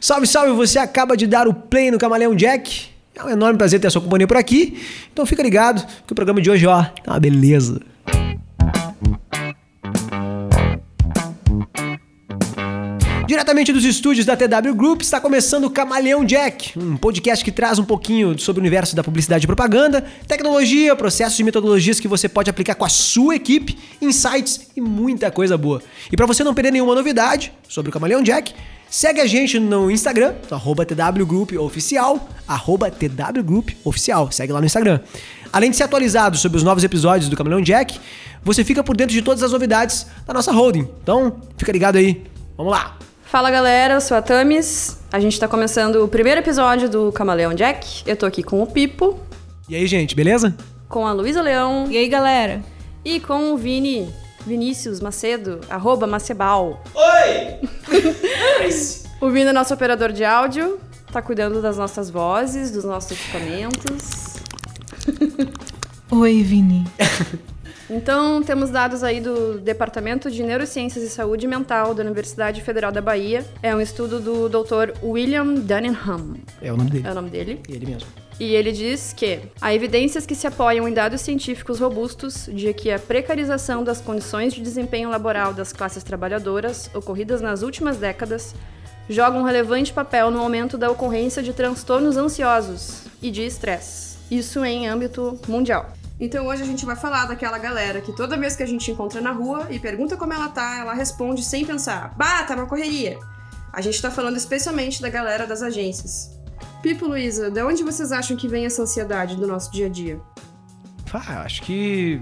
Salve, salve, você acaba de dar o play no Camaleão Jack. É um enorme prazer ter a sua companhia por aqui. Então fica ligado que o programa de hoje, ó, tá uma beleza. Diretamente dos estúdios da TW Group está começando o Camaleão Jack, um podcast que traz um pouquinho sobre o universo da publicidade e propaganda, tecnologia, processos e metodologias que você pode aplicar com a sua equipe, insights e muita coisa boa. E para você não perder nenhuma novidade sobre o Camaleão Jack, segue a gente no Instagram, arroba TW Group Oficial, arroba TW Group Oficial, segue lá no Instagram. Além de ser atualizado sobre os novos episódios do Camaleão Jack, você fica por dentro de todas as novidades da nossa holding. Então, fica ligado aí. Vamos lá! Fala galera, eu sou a Tamis. A gente tá começando o primeiro episódio do Camaleão Jack. Eu tô aqui com o Pipo, E aí, gente, beleza? com a Luísa Leão E aí, galera? e com o Vini Vinícius Macedo, arroba Macebal. O Vini é nosso operador de áudio, tá cuidando das nossas vozes, dos nossos equipamentos. Oi, Vini. Então, temos dados aí do Departamento de Neurociências e Saúde Mental da Universidade Federal da Bahia. É um estudo do Dr. William Dunningham, É o nome dele. é o nome dele. Ele mesmo. E ele diz que há evidências que se apoiam em dados científicos robustos de que a precarização das condições de desempenho laboral das classes trabalhadoras ocorridas nas últimas décadas joga um relevante papel no aumento da ocorrência de transtornos ansiosos e de estresse. Isso em âmbito mundial. Então hoje a gente vai falar daquela galera que toda vez que a gente encontra na rua e pergunta como ela tá, ela responde sem pensar: "Bah, tá uma correria". A gente tá falando especialmente da galera das agências. Pipo, Luísa, de onde vocês acham que vem essa ansiedade do nosso dia a dia? Ah, acho que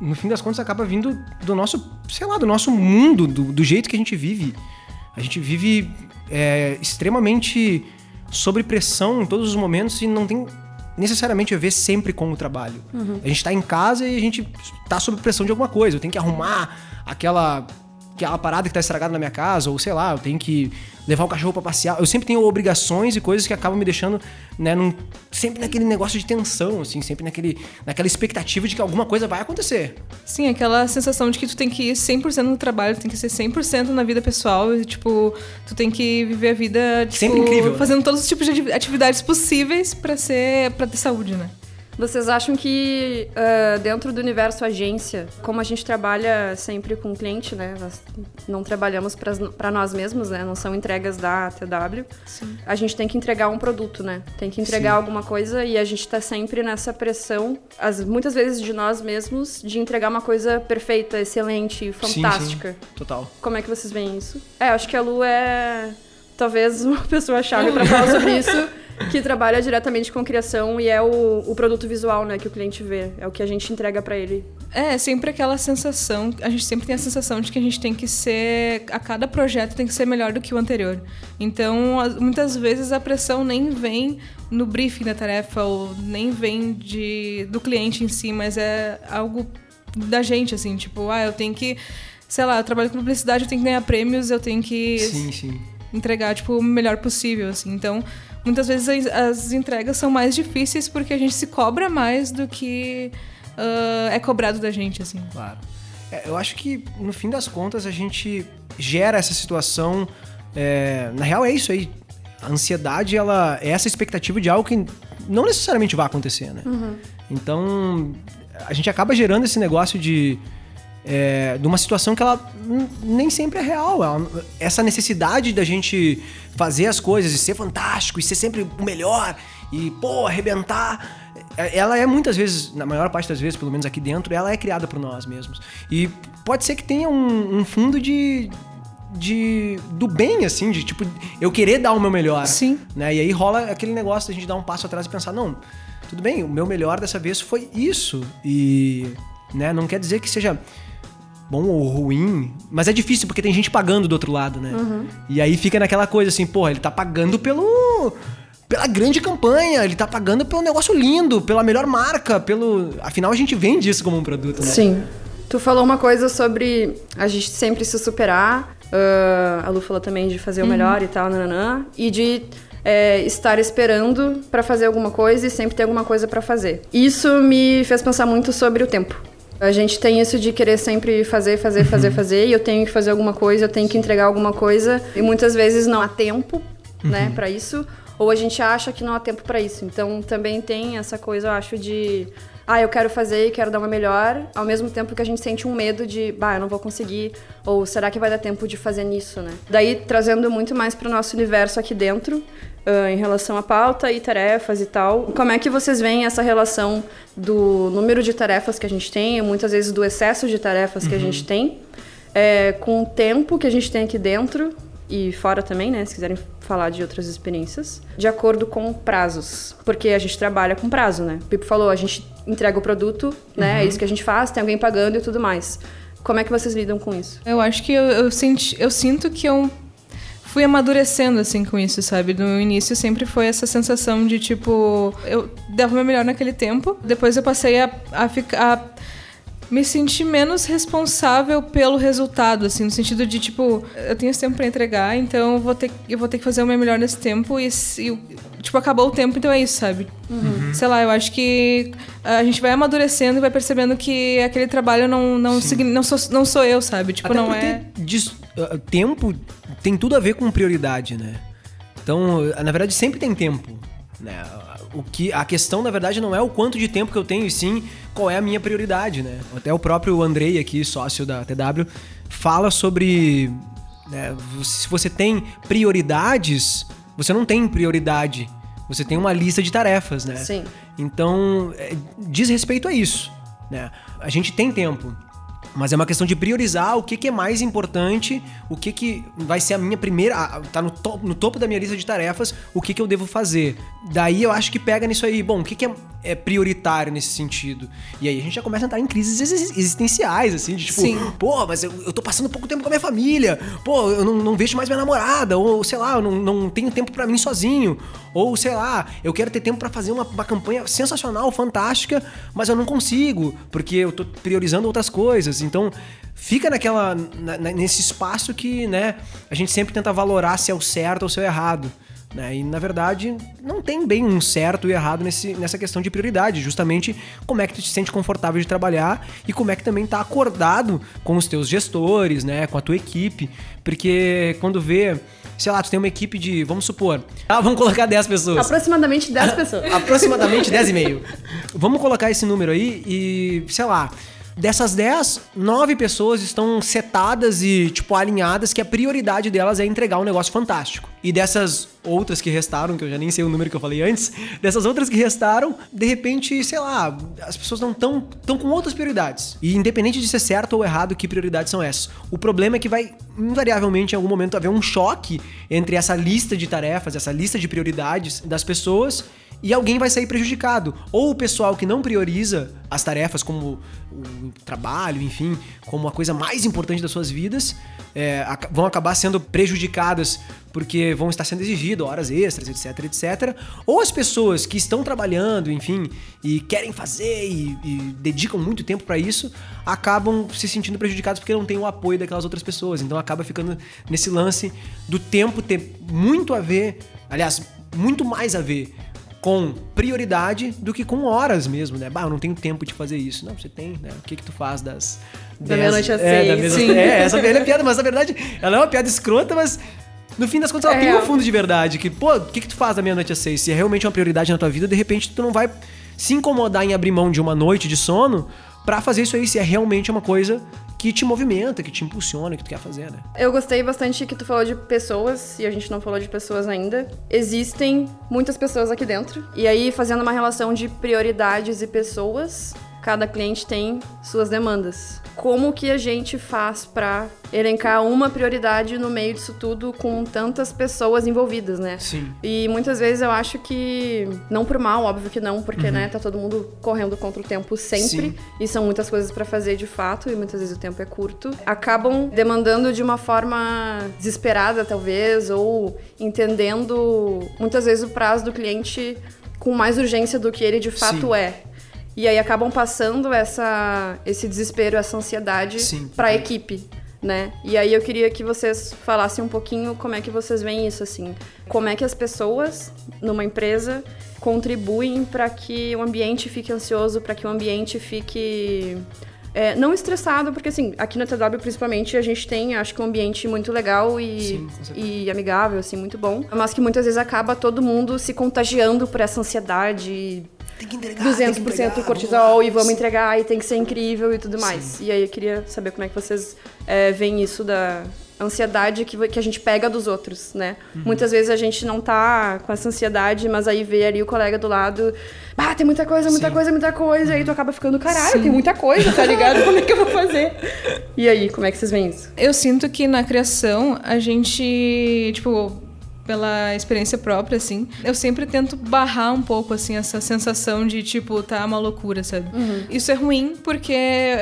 no fim das contas acaba vindo do nosso, sei lá, do nosso mundo, do, do jeito que a gente vive. A gente vive é, extremamente sob pressão em todos os momentos e não tem necessariamente a ver sempre com o trabalho. A gente tá em casa e a gente tá sob pressão de alguma coisa. Eu tenho que arrumar aquela aquela parada que tá estragada na minha casa, ou sei lá, eu tenho que levar o cachorro pra passear. Eu sempre tenho obrigações e coisas que acabam me deixando, né, num- sempre naquele negócio de tensão, assim, sempre naquele, naquela expectativa de que alguma coisa vai acontecer. Sim, aquela sensação de que tu tem que ir 100% no trabalho, tu tem que ser 100% na vida pessoal e, tipo, tu tem que viver a vida, tipo, Sempre incrível, né? fazendo todos os tipos de ati- atividades possíveis pra ser, para ter saúde, né? Vocês acham que ah, dentro do universo agência, como a gente trabalha sempre com o cliente, né? Nós não trabalhamos para nós mesmos, né? Não são entregas da TW. A gente tem que entregar um produto, né? Tem que entregar Sim. alguma coisa e a gente tá sempre nessa pressão, as, muitas vezes de nós mesmos, de entregar uma coisa perfeita, excelente, Sim, fantástica. sim, total. Como é que vocês veem isso? É, acho que a Lu é talvez uma pessoa-chave para falar sobre isso, que trabalha diretamente com criação e é o, o produto visual, né, que o cliente vê, é o que a gente entrega para ele. É, sempre aquela sensação, a gente sempre tem a sensação de que a gente tem que ser, a cada projeto tem que ser melhor do que o anterior. Então, as- muitas vezes a pressão nem vem no briefing da tarefa ou nem vem de, do cliente em si, mas é algo da gente, assim, tipo, ah, eu tenho que, sei lá, eu trabalho com publicidade, eu tenho que ganhar prêmios, eu tenho que Sim, sim. entregar, tipo, o melhor possível, assim. Então, muitas vezes as, as entregas são mais difíceis porque a gente se cobra mais do que ah, é cobrado da gente, assim. Claro. É, eu acho que, no fim das contas, a gente gera essa situação. é, na real, é isso aí. A ansiedade, ela é essa expectativa de algo que não necessariamente vai acontecer, né? Então, a gente acaba gerando esse negócio de. É, de uma situação que ela nem sempre é real. Ela- essa necessidade da gente fazer as coisas e ser fantástico e ser sempre o melhor e, pô, arrebentar. é- Ela é muitas vezes, na maior parte das vezes, pelo menos aqui dentro, ela é criada por nós mesmos. E pode ser que tenha um, um fundo de. de do bem, assim, de tipo, eu querer dar o meu melhor. Sim. Né? E aí rola aquele negócio da gente dar um passo atrás e pensar, não, tudo bem, o meu melhor dessa vez foi isso. E né, não quer dizer que seja bom ou ruim, mas é difícil porque tem gente pagando do outro lado, né? E aí fica naquela coisa assim, porra, ele tá pagando pelo pela grande campanha, ele tá pagando pelo negócio lindo, pela melhor marca, pelo, afinal a gente vende isso como um produto, né? Sim. Tu falou uma coisa sobre a gente sempre se superar, ah, a Lu falou também de fazer o melhor e tal, nananã, e de é, estar esperando pra fazer alguma coisa e sempre ter alguma coisa pra fazer. Isso me fez pensar muito sobre o tempo. A gente tem isso de querer sempre fazer, fazer, Uhum. fazer, fazer, e eu tenho que fazer alguma coisa, eu tenho que entregar alguma coisa, e muitas vezes não há tempo né, para isso, ou a gente acha que não há tempo para isso. Então também tem essa coisa, eu acho, de ah, eu quero fazer e quero dar uma melhor, ao mesmo tempo que a gente sente um medo de, bah, eu não vou conseguir, ou será que vai dar tempo de fazer nisso, né? Daí trazendo muito mais para o nosso universo aqui dentro, uh, em relação à pauta e tarefas e tal. Como é que vocês veem essa relação do número de tarefas que a gente tem, muitas vezes do excesso de tarefas que a gente tem, é, com o tempo que a gente tem aqui dentro e fora também, né? Se quiserem falar de outras experiências, de acordo com prazos. Porque a gente trabalha com prazo, né? O Pipo falou, a gente entrega o produto, né? Uhum. É isso que a gente faz, tem alguém pagando e tudo mais. Como é que vocês lidam com isso? Eu acho que eu, eu, senti, eu sinto que eu fui amadurecendo assim com isso, sabe? No início sempre foi essa sensação de tipo, eu dava o meu melhor naquele tempo, depois eu passei a, a ficar me senti menos responsável pelo resultado, assim, no sentido de, tipo, eu tenho esse tempo para entregar, então eu vou, ter, eu vou ter que fazer o meu melhor nesse tempo e, e tipo, acabou o tempo, então é isso, sabe? Uhum. Sei lá, eu acho que a gente vai amadurecendo e vai percebendo que aquele trabalho não, não, não, sou, não sou eu, sabe? Tipo, Até não é. Diz, uh, tempo tem tudo a ver com prioridade, né? Então, na verdade, sempre tem tempo. Né? O que, a questão, na verdade, não é o quanto de tempo que eu tenho, e sim qual é a minha prioridade, né? Até o próprio Andrei aqui, sócio da TW, fala sobre... Né, se você tem prioridades, você não tem prioridade. Você tem uma lista de tarefas, né? Sim. Então, é, diz respeito a isso, né? A gente tem tempo. Mas é uma questão de priorizar o que, que é mais importante, o que, que vai ser a minha primeira. tá no, to, no topo da minha lista de tarefas, o que, que eu devo fazer. Daí eu acho que pega nisso aí. Bom, o que, que é, é prioritário nesse sentido? E aí a gente já começa a entrar em crises existenciais, assim, de tipo, Sim. pô, mas eu, eu tô passando pouco tempo com a minha família, pô, eu não, não vejo mais minha namorada, ou sei lá, eu não, não tenho tempo para mim sozinho, ou sei lá, eu quero ter tempo para fazer uma, uma campanha sensacional, fantástica, mas eu não consigo, porque eu tô priorizando outras coisas. Então, fica naquela na, nesse espaço que, né, a gente sempre tenta valorar se é o certo ou se é o errado. Né? E na verdade não tem bem um certo e errado nesse, nessa questão de prioridade, justamente como é que tu te sente confortável de trabalhar e como é que também tá acordado com os teus gestores, né, com a tua equipe, porque quando vê sei lá, tu tem uma equipe de, vamos supor, ah, vamos colocar 10 pessoas. Aproximadamente 10 pessoas. Aproximadamente 10 e meio. Vamos colocar esse número aí e, sei lá, Dessas 10, 9 pessoas estão setadas e, tipo, alinhadas que a prioridade delas é entregar um negócio fantástico. E dessas outras que restaram, que eu já nem sei o número que eu falei antes, dessas outras que restaram, de repente, sei lá, as pessoas não estão tão com outras prioridades. E independente de ser certo ou errado, que prioridades são essas? O problema é que vai, invariavelmente, em algum momento, haver um choque entre essa lista de tarefas, essa lista de prioridades das pessoas e alguém vai sair prejudicado. Ou o pessoal que não prioriza as tarefas como o trabalho, enfim, como a coisa mais importante das suas vidas, é, vão acabar sendo prejudicadas porque vão estar sendo exigidas horas extras, etc, etc. Ou as pessoas que estão trabalhando, enfim, e querem fazer e, e dedicam muito tempo para isso, acabam se sentindo prejudicados porque não tem o apoio daquelas outras pessoas. Então acaba ficando nesse lance do tempo ter muito a ver, aliás, muito mais a ver com prioridade do que com horas mesmo, né? Bah, eu não tenho tempo de fazer isso. Não, você tem, né? O que que tu faz das... Da meia-noite às é, seis. Sim. É, essa é piada, mas na verdade ela é uma piada escrota, mas no fim das contas ela é tem um fundo de verdade. Que, pô, o que que tu faz da meia-noite às seis? Se é realmente uma prioridade na tua vida, de repente tu não vai se incomodar em abrir mão de uma noite de sono para fazer isso aí se é realmente uma coisa que te movimenta, que te impulsiona, que tu quer fazer, né? Eu gostei bastante que tu falou de pessoas, e a gente não falou de pessoas ainda. Existem muitas pessoas aqui dentro. E aí, fazendo uma relação de prioridades e pessoas, cada cliente tem suas demandas. Como que a gente faz para elencar uma prioridade no meio disso tudo com tantas pessoas envolvidas, né? Sim. E muitas vezes eu acho que não por mal, óbvio que não, porque uhum. né, tá todo mundo correndo contra o tempo sempre Sim. e são muitas coisas para fazer de fato e muitas vezes o tempo é curto. Acabam demandando de uma forma desesperada talvez ou entendendo muitas vezes o prazo do cliente com mais urgência do que ele de fato Sim. é. E aí acabam passando essa, esse desespero, essa ansiedade para a equipe, né? E aí eu queria que vocês falassem um pouquinho como é que vocês veem isso assim, como é que as pessoas numa empresa contribuem para que o ambiente fique ansioso, para que o ambiente fique É, não estressado, porque assim, aqui na TW principalmente a gente tem, acho que um ambiente muito legal e, Sim, e amigável, assim, muito bom. Mas que muitas vezes acaba todo mundo se contagiando por essa ansiedade. Tem que entregar. 200% cortisol e vamos entregar e tem que ser incrível e tudo mais. E aí eu queria saber como é que vocês é, veem isso da ansiedade que, que a gente pega dos outros, né? Uhum. Muitas vezes a gente não tá com essa ansiedade, mas aí vê ali o colega do lado, ah, tem muita coisa, muita Sim. coisa, muita coisa, e aí tu acaba ficando, caralho, tem muita coisa, tá ligado? Como é que eu vou fazer? E aí, como é que vocês veem isso? Eu sinto que na criação a gente, tipo, pela experiência própria, assim, eu sempre tento barrar um pouco, assim, essa sensação de, tipo, tá uma loucura, sabe? Isso é ruim porque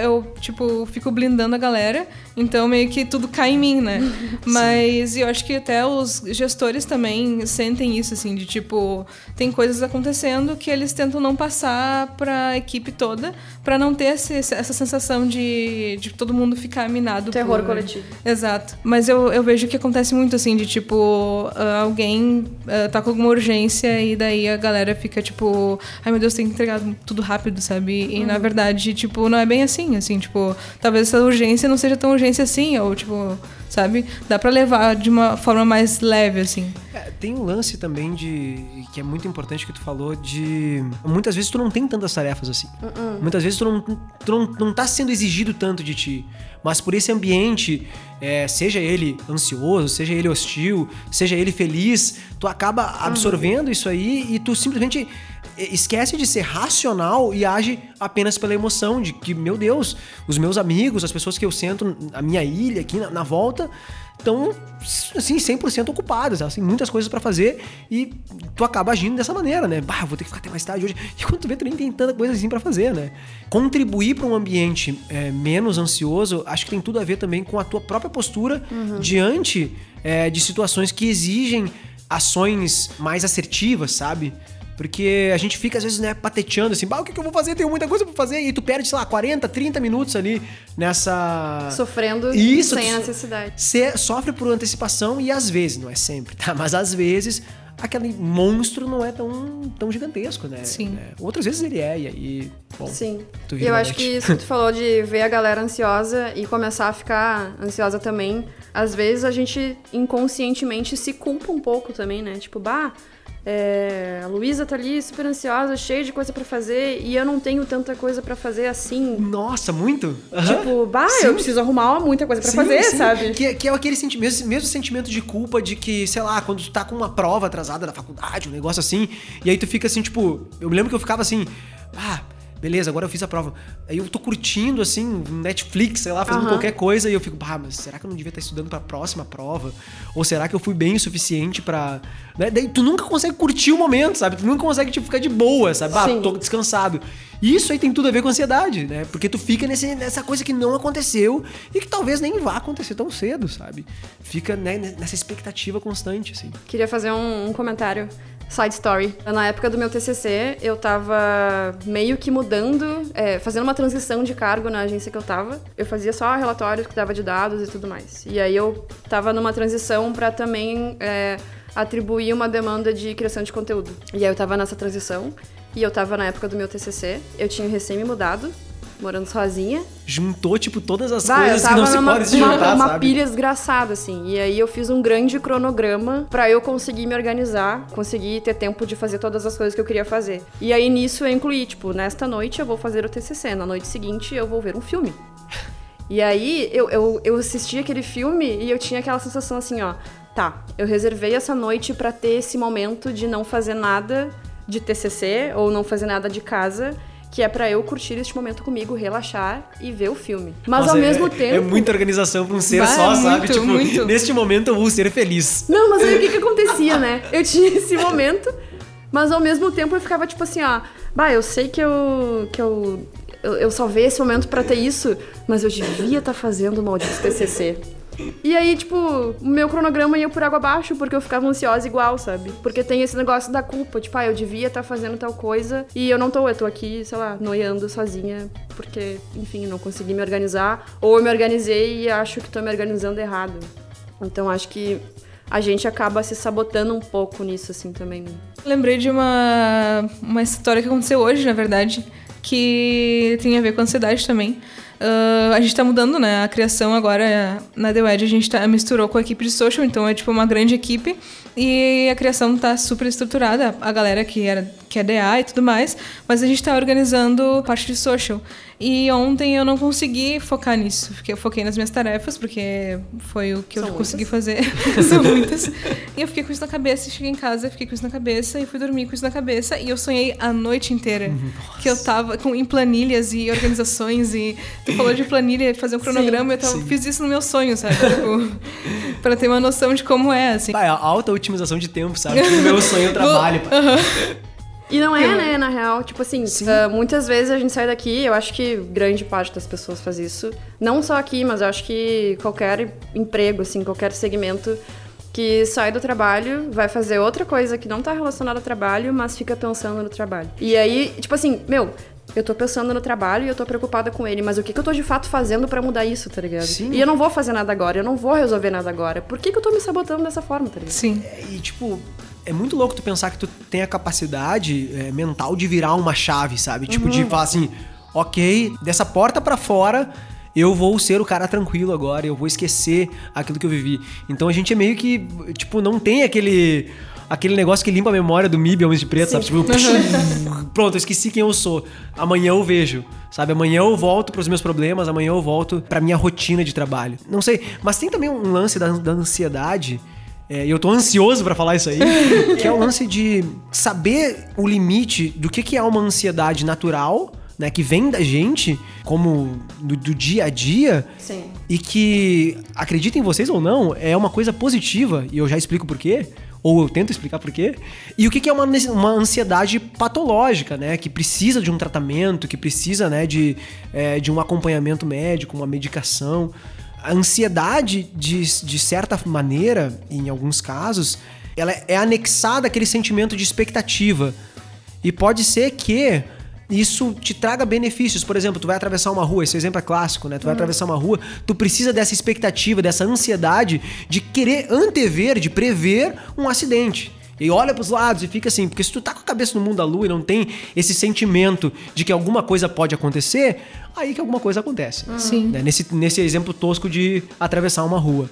eu, tipo, fico blindando a galera, então meio que tudo cai em mim, né? Mas eu acho que até os gestores também sentem isso, assim, de, tipo, tem coisas acontecendo que eles tentam não passar pra equipe toda, pra não ter esse, essa sensação de, de todo mundo ficar minado Terror por- coletivo. Exato. Mas eu, eu vejo que acontece muito assim, de tipo, ah, alguém ah, tá com alguma urgência e daí a galera fica tipo, ai meu Deus, tem que entregar tudo rápido, sabe? E na verdade, tipo, não é bem assim, assim, tipo, talvez essa urgência não seja tão urgência assim, ou tipo, sabe? Dá pra levar de uma forma mais leve, assim. É, tem um lance também de. que é muito importante que tu falou de. Muitas vezes tu não tem tantas tarefas assim. Muitas vezes tu não, tu não, não tá sendo exigido tanto de ti. Mas por esse ambiente, é, seja ele ansioso, seja ele hostil, seja ele feliz, tu acaba absorvendo isso aí e tu simplesmente é, esquece de ser racional e age apenas pela emoção de que, meu Deus, os meus amigos, as pessoas que eu sento na minha ilha aqui na, na volta, estão assim 100% ocupadas, elas têm muitas coisas pra fazer e tu acaba agindo dessa maneira, né? Bah, vou ter que ficar até mais tarde hoje. E quando tu vê, tu nem tem tanta coisa assim pra fazer, né? Contribuir pra um ambiente é, menos ansioso, acho que tem tudo a ver também com a tua própria postura diante é, de situações que exigem ações mais assertivas, sabe? Porque a gente fica, às vezes, né, pateteando assim, bah, o que, que eu vou fazer? Tenho muita coisa pra fazer. E tu perde, sei lá, 40, 30 minutos ali nessa. Sofrendo Isso, sem tu- necessidade. Você sofre por antecipação e às vezes, não é sempre, tá? Mas às vezes aquele monstro não é tão, tão gigantesco, né? Sim. É, Outras vezes ele é, e aí. Bom, Sim. tu E eu acho que isso que tu falou de ver a galera ansiosa e começar a ficar ansiosa também. Às vezes a gente inconscientemente se culpa um pouco também, né? Tipo, bah, é, a Luísa tá ali super ansiosa, cheia de coisa pra fazer e eu não tenho tanta coisa pra fazer assim. Nossa, muito? Aham. Tipo, bah, Sim. eu preciso arrumar muita coisa pra Sim, fazer, sim. sabe? Que, que é aquele sentimento, mesmo, mesmo sentimento de culpa de que, sei lá, quando tu tá com uma prova atrasada da faculdade, um negócio assim, e aí tu fica assim, tipo, eu me lembro que eu ficava assim, ah, beleza, agora eu fiz a prova. Aí eu tô curtindo, assim, Netflix, sei lá, fazendo Aham. qualquer coisa, e eu fico, ah, mas será que eu não devia estar estudando pra próxima prova? Ou será que eu fui bem o suficiente pra. Né? Daí tu nunca consegue curtir o momento, sabe? Tu nunca consegue, tipo, ficar de boa, sabe? Ah, Sim. tô descansado. E isso aí tem tudo a ver com ansiedade, né? Porque tu fica nesse, nessa coisa que não aconteceu e que talvez nem vá acontecer tão cedo, sabe? Fica né, nessa expectativa constante, assim. Queria fazer um, um comentário. Side story. Na época do meu TCC, eu tava meio que mudando, é, fazendo uma transição de cargo na agência que eu tava. Eu fazia só relatórios que dava de dados e tudo mais. E aí eu tava numa transição pra também é, atribuir uma demanda de criação de conteúdo. E aí eu tava nessa transição. E eu tava na época do meu TCC. Eu tinha recém me mudado, morando sozinha. Juntou, tipo, todas as coisas que não se numa podem se uma, juntar, uma sabe? pilha desgraçada, assim. E aí eu fiz um grande cronograma pra eu conseguir me organizar, conseguir ter tempo de fazer todas as coisas que eu queria fazer. E aí nisso eu incluí, tipo, nesta noite eu vou fazer o TCC, na noite seguinte eu vou ver um filme. E aí eu, eu, eu assisti aquele filme e eu tinha aquela sensação assim, ó. Tá, eu reservei essa noite pra ter esse momento de não fazer nada de TCC ou não fazer nada de casa, que é pra eu curtir este momento comigo, relaxar e ver o filme. Mas Nossa, ao é- mesmo tempo. É muita organização pra um ser Bah, só, muito, sabe? Tipo, muito. neste momento eu vou ser feliz. Não, mas aí o que que acontecia, né? Eu tinha esse momento, mas ao mesmo tempo eu ficava tipo assim, ó, bah, eu sei que eu que eu eu, eu salvei esse momento pra ter isso, mas eu devia estar fazendo o maldito TCC. E aí, tipo, o meu cronograma ia por água abaixo, porque eu ficava ansiosa igual, sabe? Porque tem esse negócio da culpa, tipo, ah, eu devia estar fazendo tal coisa e eu não tô, eu tô aqui, sei lá, noiando sozinha, porque, enfim, não consegui me organizar, ou eu me organizei e acho que tô me organizando errado. Então acho que a gente acaba se sabotando um pouco nisso, assim, também. né? Lembrei de uma, uma história que aconteceu hoje, na verdade, que tem a ver com ansiedade também. Uh, a gente tá mudando, né? A criação agora na The Wedge a gente tá, misturou com a equipe de social, então é tipo uma grande equipe. E a criação tá super estruturada, a galera que, era, que é DA e tudo mais, mas a gente tá organizando parte de social. E ontem eu não consegui focar nisso, porque eu foquei nas minhas tarefas, porque foi o que São eu muitas. consegui fazer. São muitas. E eu fiquei com isso na cabeça, cheguei em casa, fiquei com isso na cabeça, e fui dormir com isso na cabeça, e eu sonhei a noite inteira. Nossa. Que eu tava com, em planilhas e organizações, e tu falou de planilha, de fazer um cronograma, sim, eu tava, fiz isso no meu sonho, sabe? Tipo, pra ter uma noção de como é, assim. Vai, alta otimização de tempo, sabe? O meu sonho eu trabalho. Uhum. E não é, né, na real. Tipo assim, uh, muitas vezes a gente sai daqui, eu acho que grande parte das pessoas faz isso. Não só aqui, mas eu acho que qualquer emprego, assim, qualquer segmento que sai do trabalho, vai fazer outra coisa que não tá relacionada ao trabalho, mas fica pensando no trabalho. E aí, tipo assim, meu, eu tô pensando no trabalho e eu tô preocupada com ele, mas o que, que eu tô de fato fazendo para mudar isso, tá ligado? Sim. E eu não vou fazer nada agora, eu não vou resolver nada agora. Por que, que eu tô me sabotando dessa forma, tá ligado? Sim. É, e tipo, é muito louco tu pensar que tu tem a capacidade é, mental de virar uma chave, sabe? Tipo, uhum. de falar assim, ok, dessa porta para fora eu vou ser o cara tranquilo agora, eu vou esquecer aquilo que eu vivi. Então a gente é meio que, tipo, não tem aquele aquele negócio que limpa a memória do MIB Homens de Preto, Sim. sabe? Tipo, pronto, eu esqueci quem eu sou. Amanhã eu vejo, sabe? Amanhã eu volto para os meus problemas, amanhã eu volto para minha rotina de trabalho. Não sei, mas tem também um lance da, da ansiedade é, e eu tô ansioso para falar isso aí, que é o lance de saber o limite do que, que é uma ansiedade natural, né, que vem da gente, como do, do dia a dia, Sim. e que, acreditem vocês ou não, é uma coisa positiva, e eu já explico por quê, ou eu tento explicar por quê, e o que, é uma, uma ansiedade patológica, né, que precisa de um tratamento, que precisa, né, de, é, de um acompanhamento médico, uma medicação. A ansiedade, de, de certa maneira, em alguns casos, ela é anexada àquele sentimento de expectativa. E pode ser que isso te traga benefícios. Por exemplo, tu vai atravessar uma rua, esse exemplo é clássico, né? Tu vai uhum. atravessar uma rua, tu precisa dessa expectativa, dessa ansiedade de querer antever, de prever um acidente. E olha pros lados e fica assim, porque se tu tá com a cabeça no mundo da lua e não tem esse sentimento de que alguma coisa pode acontecer, aí que alguma coisa acontece. Sim. Né? Nesse, nesse exemplo tosco de atravessar uma rua.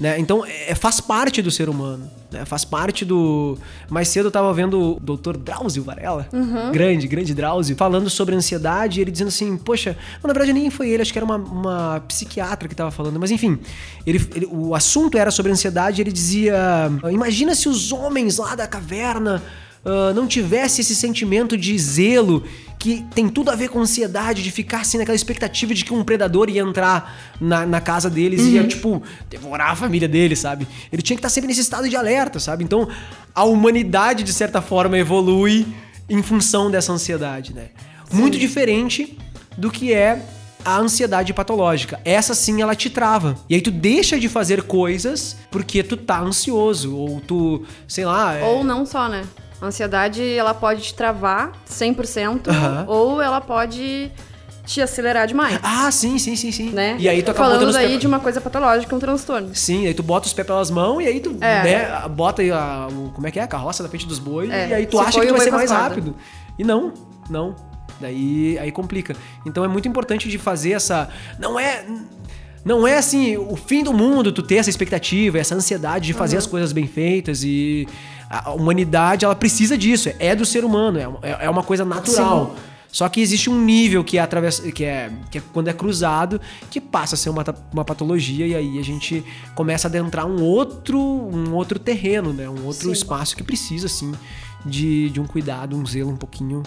Né? Então, é, faz parte do ser humano. Né? Faz parte do. Mais cedo eu tava vendo o doutor Drauzio Varela, uhum. grande, grande Drauzio, falando sobre ansiedade, e ele dizendo assim: Poxa, na verdade nem foi ele, acho que era uma, uma psiquiatra que tava falando, mas enfim, ele, ele, o assunto era sobre ansiedade, e ele dizia: Imagina se os homens lá da caverna uh, não tivesse esse sentimento de zelo que tem tudo a ver com ansiedade, de ficar assim naquela expectativa de que um predador ia entrar na, na casa deles uhum. e ia, tipo, devorar a família deles, sabe? Ele tinha que estar sempre nesse estado de alerta, sabe? Então, a humanidade, de certa forma, evolui em função dessa ansiedade, né? Sim. Muito diferente do que é a ansiedade patológica. Essa sim ela te trava. E aí tu deixa de fazer coisas porque tu tá ansioso ou tu, sei lá, é... ou não só, né? A ansiedade, ela pode te travar 100%, uhum. ou ela pode te acelerar demais. Ah, sim, sim, sim, sim. Né? E aí tu acaba Falando aí pé... de uma coisa patológica, um transtorno. Sim, aí tu bota os pés pelas mãos e aí tu é. né, bota a, o, como é que é? A carroça da frente dos bois é. e aí tu Se acha que tu vai ser mais rápido. E não, não. Daí aí complica. Então é muito importante de fazer essa. Não é. Não é assim o fim do mundo tu ter essa expectativa, essa ansiedade de fazer uhum. as coisas bem feitas e a humanidade ela precisa disso, é do ser humano, é, é uma coisa natural. Sim. Só que existe um nível que é, através, que, é, que é quando é cruzado, que passa a ser uma, uma patologia, e aí a gente começa a adentrar um outro, um outro terreno, né? Um outro Sim. espaço que precisa, assim, de, de um cuidado, um zelo um pouquinho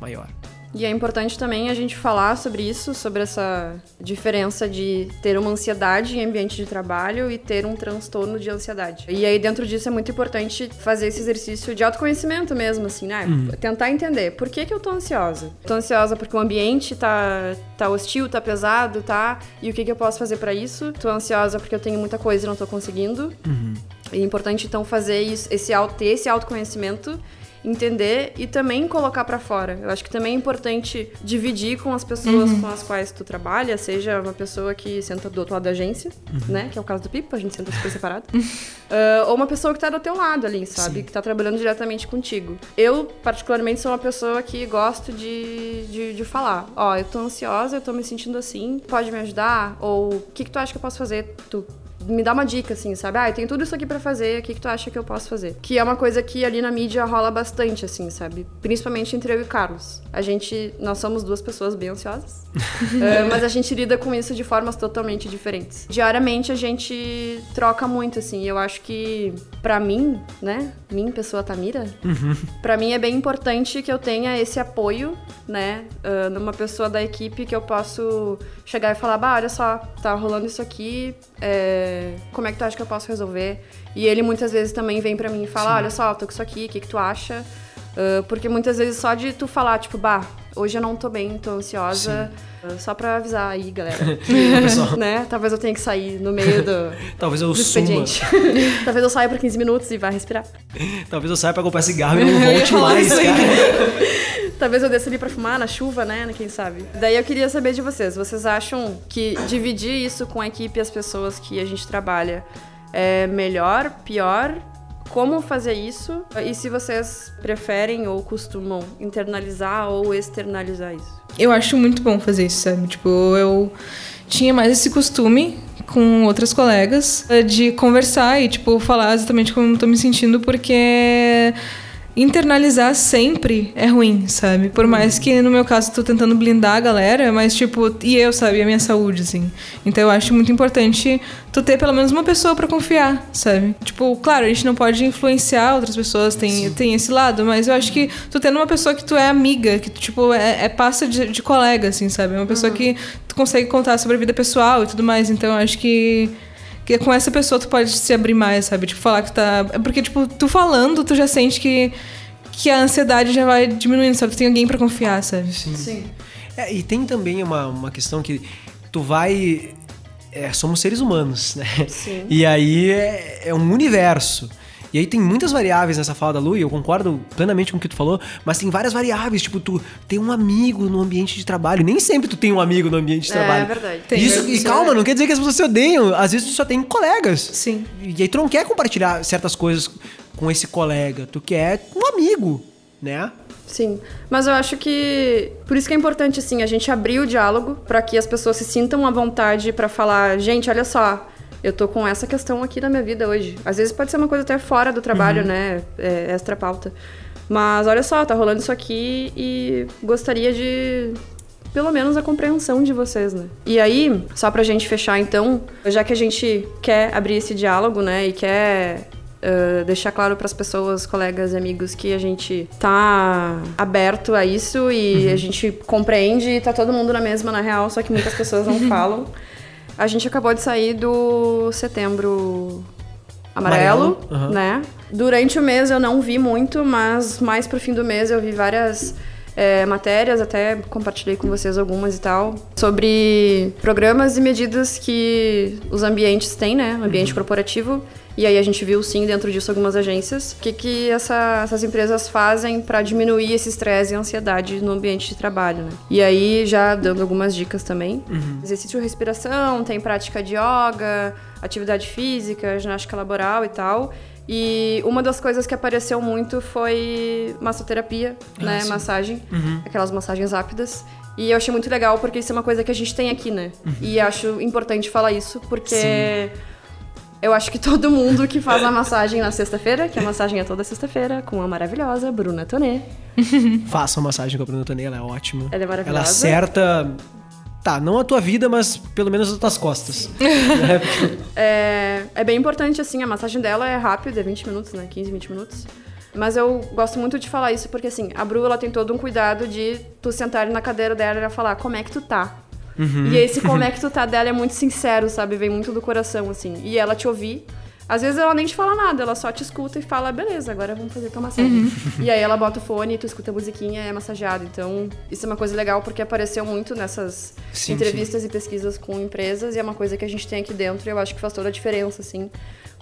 maior. E é importante também a gente falar sobre isso, sobre essa diferença de ter uma ansiedade em ambiente de trabalho e ter um transtorno de ansiedade. E aí, dentro disso, é muito importante fazer esse exercício de autoconhecimento mesmo, assim, né? Uhum. Tentar entender por que, que eu tô ansiosa. Tô ansiosa porque o ambiente tá, tá hostil, tá pesado, tá? E o que, que eu posso fazer para isso? Tô ansiosa porque eu tenho muita coisa e não tô conseguindo. Uhum. É importante, então, fazer isso, esse, ter esse autoconhecimento entender e também colocar para fora. Eu acho que também é importante dividir com as pessoas uhum. com as quais tu trabalha, seja uma pessoa que senta do outro lado da agência, uhum. né? Que é o caso do Pipo, a gente senta super separado. uh, ou uma pessoa que tá do teu lado ali, sabe? Sim. Que tá trabalhando diretamente contigo. Eu, particularmente, sou uma pessoa que gosto de, de, de falar. Ó, eu tô ansiosa, eu tô me sentindo assim, pode me ajudar? Ou o que, que tu acha que eu posso fazer? Tu me dá uma dica, assim, sabe? Ah, eu tenho tudo isso aqui para fazer, o que, que tu acha que eu posso fazer? Que é uma coisa que ali na mídia rola bastante, assim, sabe? Principalmente entre eu e o Carlos. A gente, nós somos duas pessoas bem ansiosas, uh, mas a gente lida com isso de formas totalmente diferentes. Diariamente a gente troca muito, assim, e eu acho que, para mim, né, mim, pessoa Tamira, uhum. para mim é bem importante que eu tenha esse apoio, né, uh, numa pessoa da equipe que eu posso chegar e falar, bah, olha só, tá rolando isso aqui, é, como é que tu acha que eu posso resolver? E ele muitas vezes também vem para mim e fala, Sim. olha só, tô com isso aqui, o que, que tu acha? Uh, porque muitas vezes só de tu falar, tipo, bah, hoje eu não tô bem, tô ansiosa. Uh, só pra avisar aí, galera. né? Talvez eu tenha que sair no meio do, Talvez eu do expediente. Talvez eu saia por 15 minutos e vá respirar. Talvez eu saia pra comprar cigarro e não volte mais, cara. Talvez eu desça ali pra fumar na chuva, né? Quem sabe. Daí eu queria saber de vocês. Vocês acham que dividir isso com a equipe e as pessoas que a gente trabalha é melhor, pior? Como fazer isso? E se vocês preferem ou costumam internalizar ou externalizar isso? Eu acho muito bom fazer isso, sabe? Tipo, eu tinha mais esse costume com outras colegas de conversar e, tipo, falar exatamente como eu tô me sentindo, porque internalizar sempre é ruim, sabe? Por mais que no meu caso eu tô tentando blindar a galera, mas tipo, e eu, sabe? A minha saúde, assim. Então eu acho muito importante tu ter pelo menos uma pessoa para confiar, sabe? Tipo, claro, a gente não pode influenciar outras pessoas, tem, tem esse lado, mas eu acho que tu tendo uma pessoa que tu é amiga, que tu, tipo, é, é passa de, de colega, assim, sabe? Uma pessoa uhum. que tu consegue contar sobre a vida pessoal e tudo mais. Então eu acho que que com essa pessoa tu pode se abrir mais, sabe? Tipo, falar que tá. É porque, tipo, tu falando, tu já sente que, que a ansiedade já vai diminuindo, sabe? Tu tem alguém para confiar, sabe? Sim. Sim. É, e tem também uma, uma questão que tu vai. É, somos seres humanos, né? Sim. E aí é, é um universo. E aí tem muitas variáveis nessa fala da Lu, e eu concordo plenamente com o que tu falou, mas tem várias variáveis, tipo, tu tem um amigo no ambiente de trabalho. Nem sempre tu tem um amigo no ambiente de é, trabalho. É verdade. Tem Isso, e calma, não quer dizer que as pessoas se odeiam. Às vezes tu só tem colegas. Sim. E aí tu não quer compartilhar certas coisas com esse colega, tu quer um amigo, né? Sim, mas eu acho que por isso que é importante assim a gente abrir o diálogo para que as pessoas se sintam à vontade para falar, gente, olha só, eu tô com essa questão aqui na minha vida hoje. Às vezes pode ser uma coisa até fora do trabalho, uhum. né? É, extra pauta. Mas olha só, tá rolando isso aqui e gostaria de pelo menos a compreensão de vocês, né? E aí, só pra gente fechar então, já que a gente quer abrir esse diálogo, né, e quer Uh, deixar claro para as pessoas, colegas e amigos que a gente tá aberto a isso e uhum. a gente compreende e tá todo mundo na mesma na real, só que muitas pessoas não falam. A gente acabou de sair do setembro amarelo, amarelo. Uhum. né? Durante o mês eu não vi muito, mas mais pro fim do mês eu vi várias é, matérias, até compartilhei com vocês algumas e tal, sobre programas e medidas que os ambientes têm, né? Ambiente uhum. corporativo e aí a gente viu sim dentro disso algumas agências. O que, que essa, essas empresas fazem para diminuir esse estresse e ansiedade no ambiente de trabalho, né? E aí já dando algumas dicas também. Uhum. Exercício de respiração, tem prática de yoga, atividade física, ginástica laboral e tal. E uma das coisas que apareceu muito foi massoterapia, ah, né? Sim. Massagem. Uhum. Aquelas massagens rápidas. E eu achei muito legal porque isso é uma coisa que a gente tem aqui, né? Uhum. E acho importante falar isso porque. Sim eu acho que todo mundo que faz a massagem na sexta-feira, que a massagem é toda sexta-feira, com a maravilhosa Bruna Tonê. Faça a massagem com a Bruna Tonê, ela é ótima. Ela é maravilhosa. Ela acerta Tá, não a tua vida, mas pelo menos as tuas costas. é, é bem importante, assim, a massagem dela é rápida, é 20 minutos, né? 15, 20 minutos. Mas eu gosto muito de falar isso porque, assim, a Bru, ela tem todo um cuidado de tu sentar na cadeira dela e ela falar como é que tu tá. Uhum. E esse como é que tu tá dela é muito sincero, sabe? Vem muito do coração, assim. E ela te ouvir. Às vezes ela nem te fala nada, ela só te escuta e fala, beleza, agora vamos fazer tua massagem. Uhum. E aí ela bota o fone, tu escuta a musiquinha e é massageado. Então, isso é uma coisa legal porque apareceu muito nessas sim, entrevistas sim. e pesquisas com empresas e é uma coisa que a gente tem aqui dentro e eu acho que faz toda a diferença, assim.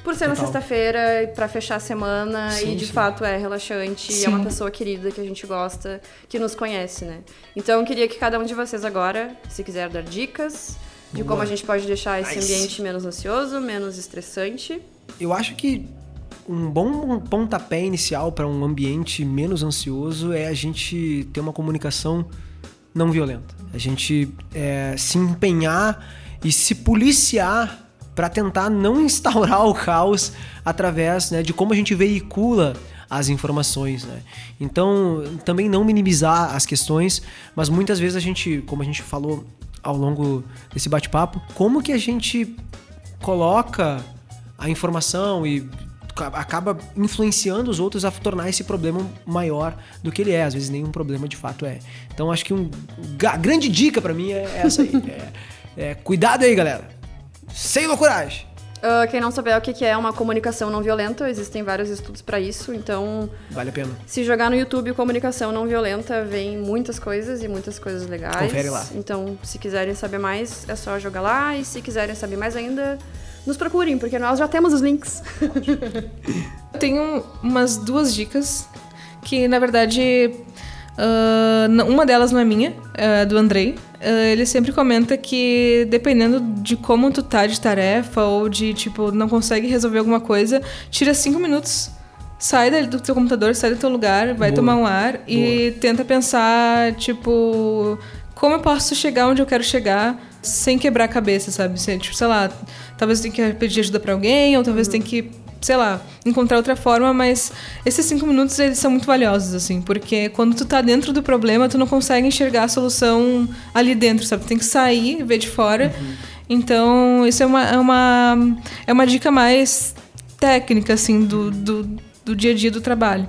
Por ser na Total. sexta-feira, pra fechar a semana, Sim, e de fato é relaxante, e é uma pessoa querida que a gente gosta, que nos conhece, né? Então eu queria que cada um de vocês agora, se quiser dar dicas de como a gente pode deixar esse Nice. ambiente menos ansioso, menos estressante. Eu acho que um bom pontapé inicial para um ambiente menos ansioso é a gente ter uma comunicação não violenta. A gente é, se empenhar e se policiar para tentar não instaurar o caos através né, de como a gente veicula as informações, né? Então, também não minimizar as questões, mas muitas vezes a gente, como a gente falou ao longo desse bate-papo, como que a gente coloca a informação e ca- acaba influenciando os outros a tornar esse problema maior do que ele é. Às vezes nenhum problema de fato é. Então acho que um, a grande dica pra mim é essa aí. é, é, cuidado aí, galera. Sem loucuragem. Ah, quem não souber o que é uma comunicação não violenta, existem vários estudos pra isso, então Vale a pena. se jogar no YouTube comunicação não violenta, vem muitas coisas e muitas coisas legais. Confere lá. Então, se quiserem saber mais, é só jogar lá. E se quiserem saber mais ainda, nos procurem, porque nós já temos os links. Eu tenho umas duas dicas que, na verdade, n- uma delas não é minha, é do Andrei. Ah, ele sempre comenta que dependendo de como tu tá de tarefa ou de, tipo, não consegue resolver alguma coisa, tira cinco minutos, sai do teu computador, sai do teu lugar, vai Boa. tomar um ar e tenta pensar, tipo, como eu posso chegar onde eu quero chegar sem quebrar a cabeça, sabe? Tipo, sei lá, talvez eu tenha que pedir ajuda pra alguém, ou talvez tenha que, sei lá, encontrar outra forma, mas esses cinco minutos eles são muito valiosos, assim, porque quando tu tá dentro do problema, tu não consegue enxergar a solução ali dentro, sabe? Tu tem que sair, ver de fora. Então, isso é uma, é uma, é uma dica mais técnica, assim, do, do, do dia a dia do trabalho.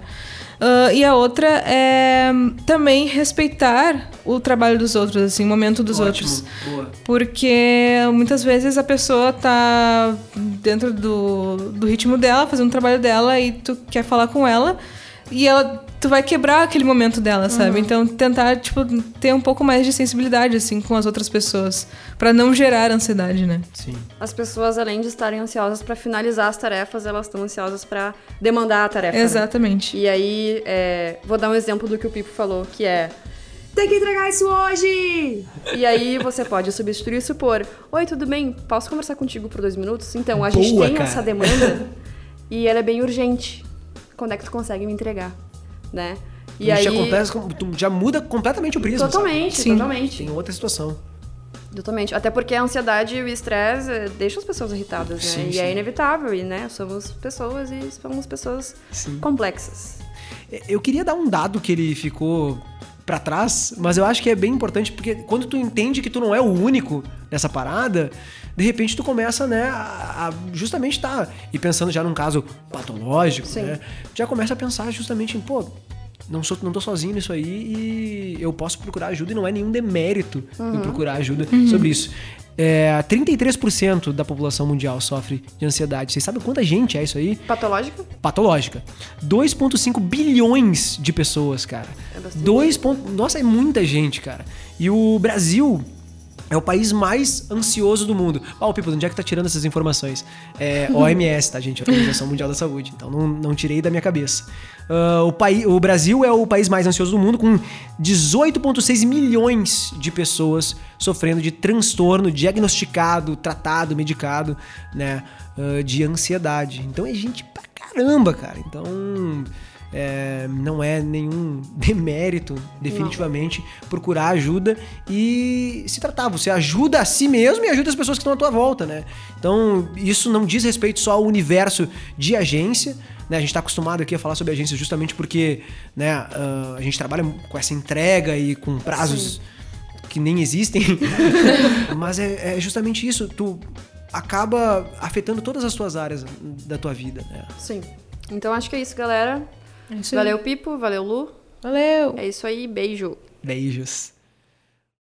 Ah, e a outra é também respeitar o trabalho dos outros, assim, o momento dos Ótimo. outros. Boa. Porque muitas vezes a pessoa tá dentro do, do ritmo dela, fazendo o trabalho dela e tu quer falar com ela e ela tu vai quebrar aquele momento dela, sabe? Então tentar tipo ter um pouco mais de sensibilidade assim com as outras pessoas pra não gerar ansiedade, né? Sim. As pessoas, além de estarem ansiosas pra finalizar as tarefas, elas estão ansiosas pra demandar a tarefa. né? Exatamente. E aí, é, vou dar um exemplo do que o Pipo falou, que é. Tem que entregar isso hoje! E aí você pode substituir isso por Oi, tudo bem? Posso conversar contigo por dois minutos? Então, a gente Boa, tem cara. essa demanda e ela é bem urgente. Quando é que tu consegue me entregar? Né? E aí. já, acontece, já muda completamente o prisma. Totalmente, Sim. totalmente. Tem outra situação. Totalmente. Até porque a ansiedade e o estresse eh, deixam as pessoas irritadas, né? Sim, e sim. é inevitável, e né, somos pessoas e somos pessoas Sim. complexas. Eu queria dar um dado que ele ficou pra trás, mas eu acho que é bem importante porque quando tu entende que tu não é o único nessa parada, de repente tu começa, né, a, a justamente tá e pensando já num caso patológico, Sim. né? Já começa a pensar justamente em, pô, não sou não tô sozinho nisso aí e eu posso procurar ajuda e não é nenhum demérito eu procurar ajuda sobre isso. É, 33% da população mundial sofre de ansiedade. Vocês sabem quanta gente é isso aí? Patológica? patológica. 2,5 bilhões de pessoas, cara. É bastante. 2 ponto... Nossa, é muita gente, cara. E o Brasil é o país mais ansioso do mundo. Ó, o Pipo, onde é que tá tirando essas informações? É OMS, tá, gente? Organização Mundial da Saúde. Então não, não tirei da minha cabeça. Ah, o, o Brasil é o país mais ansioso do mundo, com 18,6 milhões de pessoas sofrendo de transtorno diagnosticado, tratado, medicado, né? ah, de ansiedade. Então é gente pra caramba, cara. Então. É, não é nenhum demérito, definitivamente, procurar ajuda e se tratar. Você ajuda a si mesmo e ajuda as pessoas que estão à tua volta, né? Então, isso não diz respeito só ao universo de agência, né? A gente está acostumado aqui a falar sobre agência justamente porque né, ah, a gente trabalha com essa entrega e com prazos que nem existem. Mas é, é justamente isso. Tu acaba afetando todas as tuas áreas da tua vida, né? Sim. Então acho que é isso, galera. É. Valeu, Pipo. Valeu, Lu. Valeu. É isso aí. Beijo. Beijos.